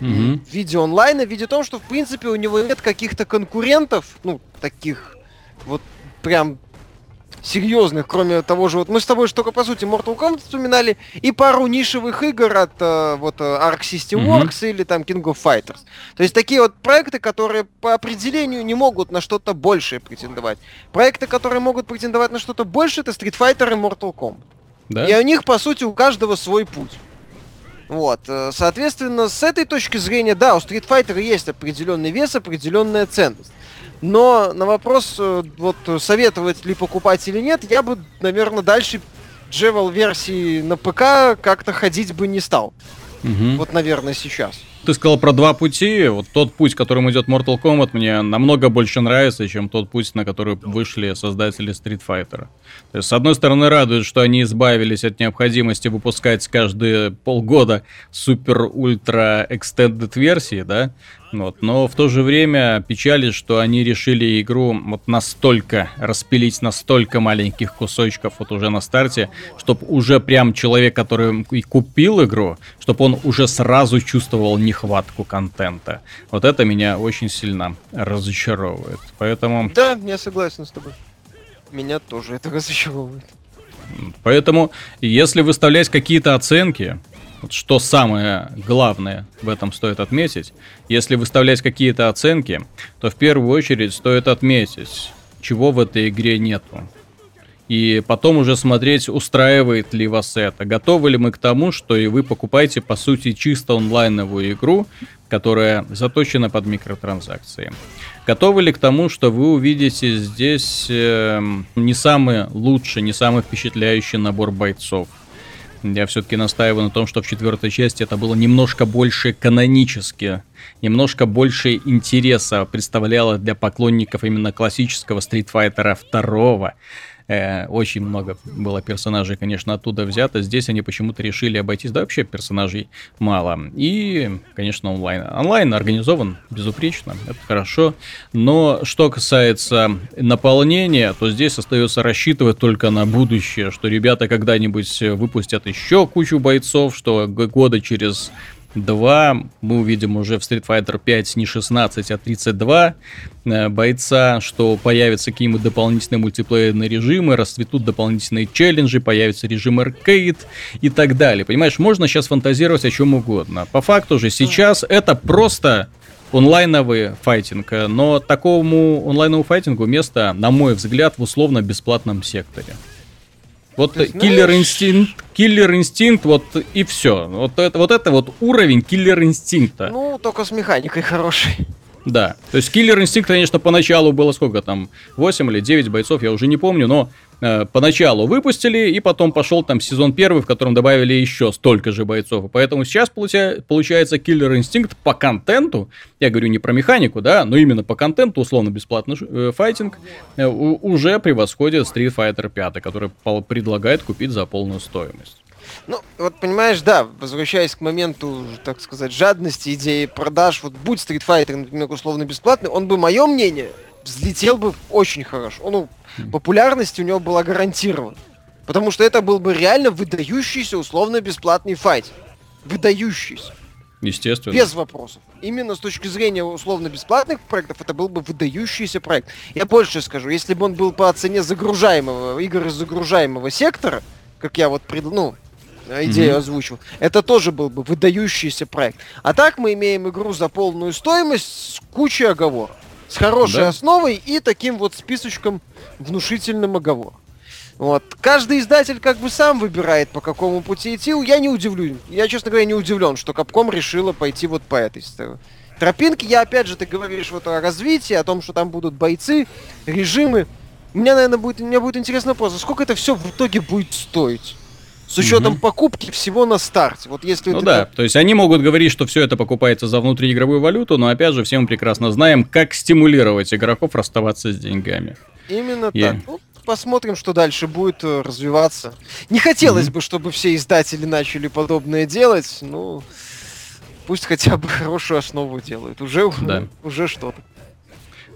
в виде онлайна, в виде том, что, в принципе, у него нет каких-то конкурентов, ну, таких вот прям серьезных, кроме того же, вот мы с тобой что только по сути Mortal Kombat вспоминали, и пару нишевых игр от э, вот э, Arc System Works mm-hmm. или там King of Fighters. То есть такие вот проекты, которые по определению не могут на что-то большее претендовать. Проекты, которые могут претендовать на что-то больше, это Street Fighter и Mortal Kombat. Да? И у них, по сути, у каждого свой путь. Вот, э, соответственно, с этой точки зрения, да, у Street Fighter есть определенный вес, определенная ценность. Но на вопрос, э, вот советовать ли покупать или нет, я бы, наверное, дальше Джевел версии на ПК как-то ходить бы не стал. Угу. Вот, наверное, сейчас. Ты сказал про два пути. Вот тот путь, которым идет Mortal Kombat, мне намного больше нравится, чем тот путь, на который вышли создатели Street Fighter. То есть, с одной стороны, радует, что они избавились от необходимости выпускать каждые полгода супер-ультра extended версии, да, вот. Но в то же время печали, что они решили игру вот настолько распилить, настолько маленьких кусочков вот уже на старте, чтобы уже прям человек, который купил игру, чтобы он уже сразу чувствовал нехватку контента. Вот это меня очень сильно разочаровывает. Поэтому... Да, я согласен с тобой. Меня тоже это разочаровывает. Поэтому, если выставлять какие-то оценки, вот что самое главное в этом стоит отметить, если выставлять какие-то оценки, то в первую очередь стоит отметить, чего в этой игре нету. И потом уже смотреть, устраивает ли вас это. Готовы ли мы к тому, что и вы покупаете, по сути, чисто онлайновую игру, которая заточена под микротранзакции. Готовы ли к тому, что вы увидите здесь э, не самый лучший, не самый впечатляющий набор бойцов? Я все-таки настаиваю на том, что в четвертой части это было немножко больше канонически, немножко больше интереса представляло для поклонников именно классического Street Fighter 2. Э, очень много было персонажей, конечно, оттуда взято. Здесь они почему-то решили обойтись. Да, вообще персонажей мало. И, конечно, онлайн. Онлайн организован безупречно, это хорошо. Но что касается наполнения, то здесь остается рассчитывать только на будущее, что ребята когда-нибудь выпустят еще кучу бойцов, что года через 2 мы увидим уже в Street Fighter 5 не 16, а 32 э, бойца, что появятся какие-нибудь дополнительные мультиплеерные режимы, расцветут дополнительные челленджи, появится режим аркейд и так далее. Понимаешь, можно сейчас фантазировать о чем угодно. По факту же сейчас это просто онлайновый файтинг, но такому онлайновому файтингу место, на мой взгляд, в условно-бесплатном секторе. Вот Killer Instinct, Killer Instinct, вот и все. Вот это, вот это вот уровень Killer Instinct а. Ну, только с механикой хороший. Да. То есть Killer Instinct, конечно, поначалу было сколько там, 8 или 9 бойцов, я уже не помню, но э, поначалу выпустили, и потом пошел там сезон первый, в котором добавили еще столько же бойцов. Поэтому сейчас получа- получается Killer Instinct по контенту, я говорю не про механику, да, но именно по контенту, условно бесплатный э, файтинг, э, уже превосходит Street Fighter 5, который предлагает купить за полную стоимость. Ну, вот понимаешь, да, возвращаясь к моменту, так сказать, жадности, идеи продаж, вот будь Street Fighter, например, условно бесплатный, он бы, мое мнение, взлетел бы очень хорошо. Ну, популярность у него была гарантирована. Потому что это был бы реально выдающийся условно бесплатный файт. Выдающийся. Естественно. Без вопросов. Именно с точки зрения условно-бесплатных проектов, это был бы выдающийся проект. Я больше скажу, если бы он был по цене загружаемого, игр из загружаемого сектора, как я вот пред, ну, идею mm-hmm. озвучил, это тоже был бы выдающийся проект. А так мы имеем игру за полную стоимость с кучей оговоров. С хорошей да. основой и таким вот списочком внушительным оговором. Вот. Каждый издатель как бы сам выбирает, по какому пути идти. Я не удивлюсь. Я, честно говоря, не удивлен, что Капком решила пойти вот по этой тропинке. Я, опять же, ты говоришь вот о развитии, о том, что там будут бойцы, режимы. Мне, наверное, будет, мне будет интересно а сколько это все в итоге будет стоить? С учетом угу. покупки всего на старте. Вот если ну да, так... то есть они могут говорить, что все это покупается за внутриигровую валюту, но опять же все мы прекрасно знаем, как стимулировать игроков расставаться с деньгами. Именно И... так. Ну, посмотрим, что дальше будет э, развиваться. Не хотелось угу. бы, чтобы все издатели начали подобное делать, ну пусть хотя бы хорошую основу делают. Уже, да. уже что-то.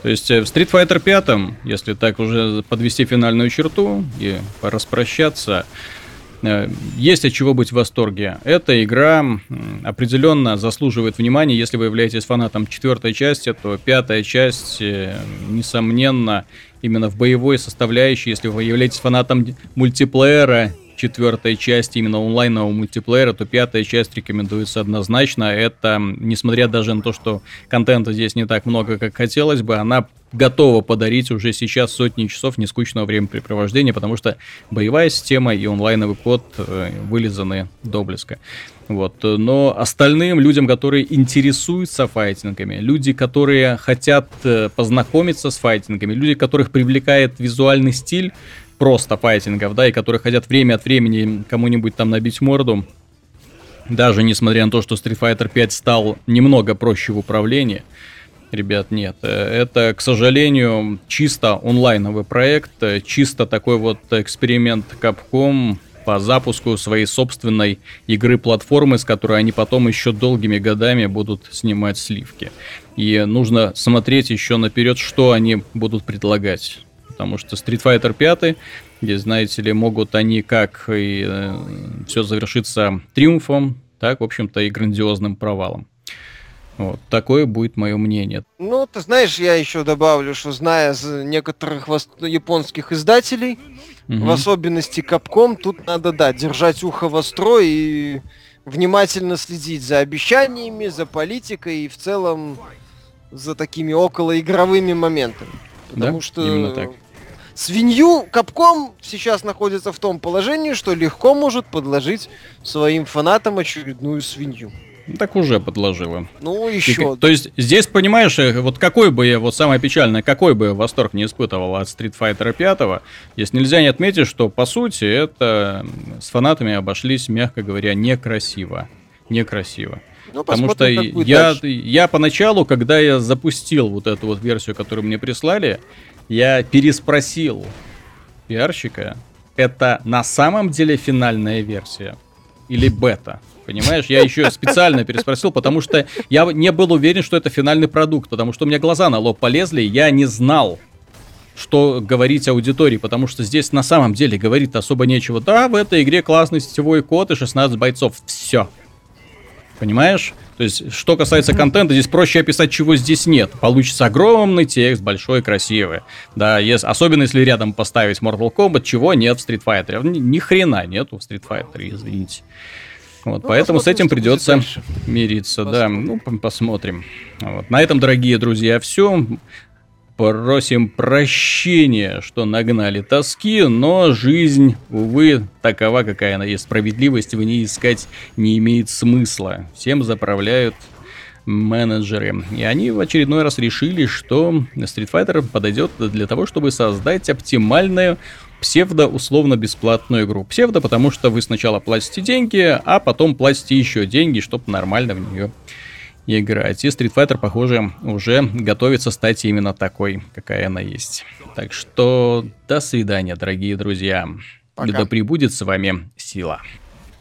То есть э, в Street Fighter 5, если так уже подвести финальную черту и распрощаться, есть от чего быть в восторге. Эта игра определенно заслуживает внимания. Если вы являетесь фанатом четвертой части, то пятая часть, э, несомненно, именно в боевой составляющей, если вы являетесь фанатом мультиплеера четвертая часть именно онлайнового мультиплеера, то пятая часть рекомендуется однозначно. Это, несмотря даже на то, что контента здесь не так много, как хотелось бы, она готова подарить уже сейчас сотни часов нескучного времяпрепровождения, потому что боевая система и онлайновый код э, вылизаны до блеска. Вот. Но остальным людям, которые интересуются файтингами, люди, которые хотят э, познакомиться с файтингами, люди, которых привлекает визуальный стиль просто файтингов, да, и которые хотят время от времени кому-нибудь там набить морду, даже несмотря на то, что Street Fighter 5 стал немного проще в управлении, ребят, нет. Э, это, к сожалению, чисто онлайновый проект, э, чисто такой вот эксперимент Capcom, по запуску своей собственной игры-платформы, с которой они потом еще долгими годами будут снимать сливки. И нужно смотреть еще наперед, что они будут предлагать. Потому что Street Fighter 5, где, знаете ли, могут они как и э, все завершиться триумфом, так, в общем-то, и грандиозным провалом. Вот, такое будет мое мнение. Ну, ты знаешь, я еще добавлю, что зная некоторых японских издателей, угу. в особенности Capcom, тут надо, да, держать ухо востро и внимательно следить за обещаниями, за политикой и в целом за такими околоигровыми моментами. Потому да? что Именно так. Свинью Capcom сейчас находится в том положении, что легко может подложить своим фанатам очередную свинью. Так уже подложила. Ну, еще. И, то есть, здесь, понимаешь, э, вот какой бы я, вот самое печальное, какой бы я восторг не испытывал от Street Fighter 5, здесь нельзя не отметить, что, по сути, это с фанатами обошлись, мягко говоря, некрасиво. Некрасиво. Ну, Потому что я, я поначалу, когда я запустил вот эту вот версию, которую мне прислали, я переспросил пиарщика, это на самом деле финальная версия или бета? Понимаешь, я еще специально переспросил, потому что я не был уверен, что это финальный продукт, потому что у меня глаза на лоб полезли, я не знал, что говорить аудитории, потому что здесь на самом деле говорить особо нечего. Да, в этой игре классный сетевой код и 16 бойцов. Все. Понимаешь? То есть, что касается контента, здесь проще описать, чего здесь нет. Получится огромный текст, большой, красивый. Да, если, особенно если рядом поставить Mortal Kombat, чего нет в Street Fighter. Ни, ни хрена нету в Street Fighter, извините. Вот, ну, поэтому с этим придется мириться, посмотрим. да, ну, посмотрим. Вот. На этом, дорогие друзья, все. Просим прощения, что нагнали тоски, но жизнь, увы, такова, какая она есть. Справедливости в ней искать не имеет смысла. Всем заправляют менеджеры. И они в очередной раз решили, что Street Fighter подойдет для того, чтобы создать оптимальную псевдо-условно-бесплатную игру. Псевдо, потому что вы сначала платите деньги, а потом платите еще деньги, чтобы нормально в нее играть. И Street Fighter, похоже, уже готовится стать именно такой, какая она есть. Так что до свидания, дорогие друзья. Пока. Да пребудет с вами сила.